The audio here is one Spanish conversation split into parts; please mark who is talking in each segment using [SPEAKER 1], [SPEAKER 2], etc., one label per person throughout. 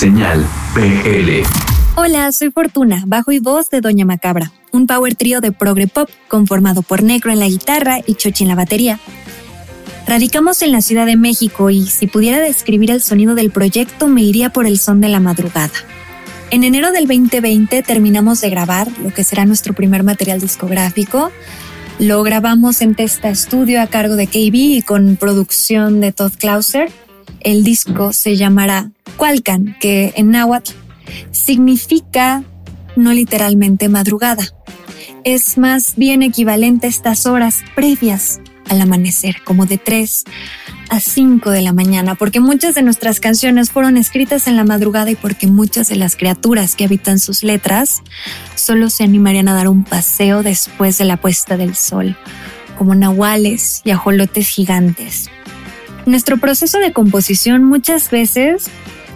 [SPEAKER 1] Señal PL.
[SPEAKER 2] Hola, soy Fortuna, bajo y voz de Doña Macabra, un power trío de progre pop conformado por Negro en la guitarra y Chochi en la batería. Radicamos en la Ciudad de México y si pudiera describir el sonido del proyecto me iría por el son de la madrugada. En enero del 2020 terminamos de grabar lo que será nuestro primer material discográfico. Lo grabamos en Testa Studio a cargo de KB y con producción de Todd Clauser. El disco se llamará Cualcan, que en náhuatl significa no literalmente madrugada. Es más bien equivalente a estas horas previas al amanecer, como de 3 a 5 de la mañana, porque muchas de nuestras canciones fueron escritas en la madrugada y porque muchas de las criaturas que habitan sus letras solo se animarían a dar un paseo después de la puesta del sol, como nahuales y ajolotes gigantes. Nuestro proceso de composición muchas veces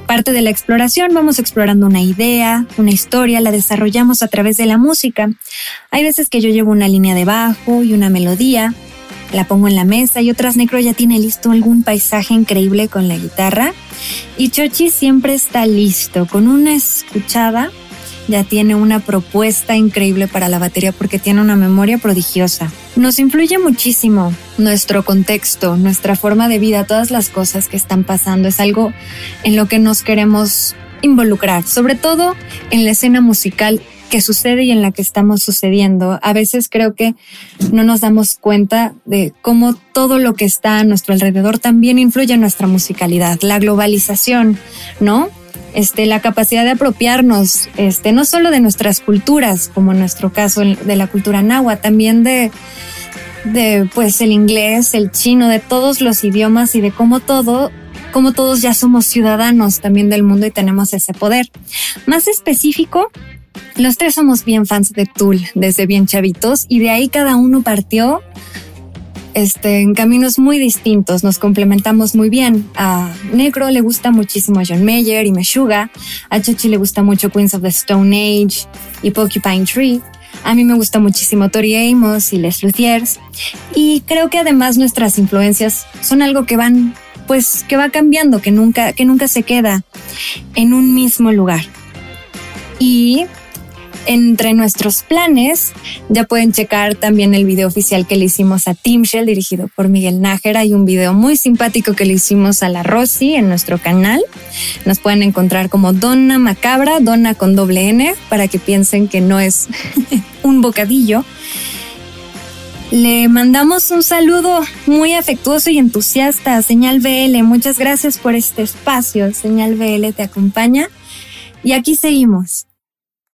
[SPEAKER 2] parte de la exploración, vamos explorando una idea, una historia, la desarrollamos a través de la música. Hay veces que yo llevo una línea de bajo y una melodía, la pongo en la mesa y otras Necro ya tiene listo algún paisaje increíble con la guitarra. Y Chochi siempre está listo, con una escuchada ya tiene una propuesta increíble para la batería porque tiene una memoria prodigiosa. Nos influye muchísimo nuestro contexto, nuestra forma de vida, todas las cosas que están pasando. Es algo en lo que nos queremos involucrar, sobre todo en la escena musical que sucede y en la que estamos sucediendo. A veces creo que no nos damos cuenta de cómo todo lo que está a nuestro alrededor también influye en nuestra musicalidad. La globalización, ¿no? Este, la capacidad de apropiarnos, este, no solo de nuestras culturas, como en nuestro caso de la cultura náhuatl, también de, de pues el inglés, el chino, de todos los idiomas y de cómo todo como todos ya somos ciudadanos también del mundo y tenemos ese poder. Más específico, los tres somos bien fans de Tool desde bien chavitos y de ahí cada uno partió este, en caminos muy distintos, nos complementamos muy bien. A Negro le gusta muchísimo John Mayer y Meshuga, a Chachi le gusta mucho Queens of the Stone Age y Porcupine Tree. A mí me gusta muchísimo Tori Amos y Les Luthiers. Y creo que además nuestras influencias son algo que van, pues, que va cambiando, que nunca, que nunca se queda en un mismo lugar. Y entre nuestros planes, ya pueden checar también el video oficial que le hicimos a Team Shell, dirigido por Miguel Nájera, y un video muy simpático que le hicimos a la Rosy en nuestro canal. Nos pueden encontrar como Donna Macabra, Donna con doble N, para que piensen que no es un bocadillo. Le mandamos un saludo muy afectuoso y entusiasta a Señal BL. Muchas gracias por este espacio. Señal BL te acompaña. Y aquí seguimos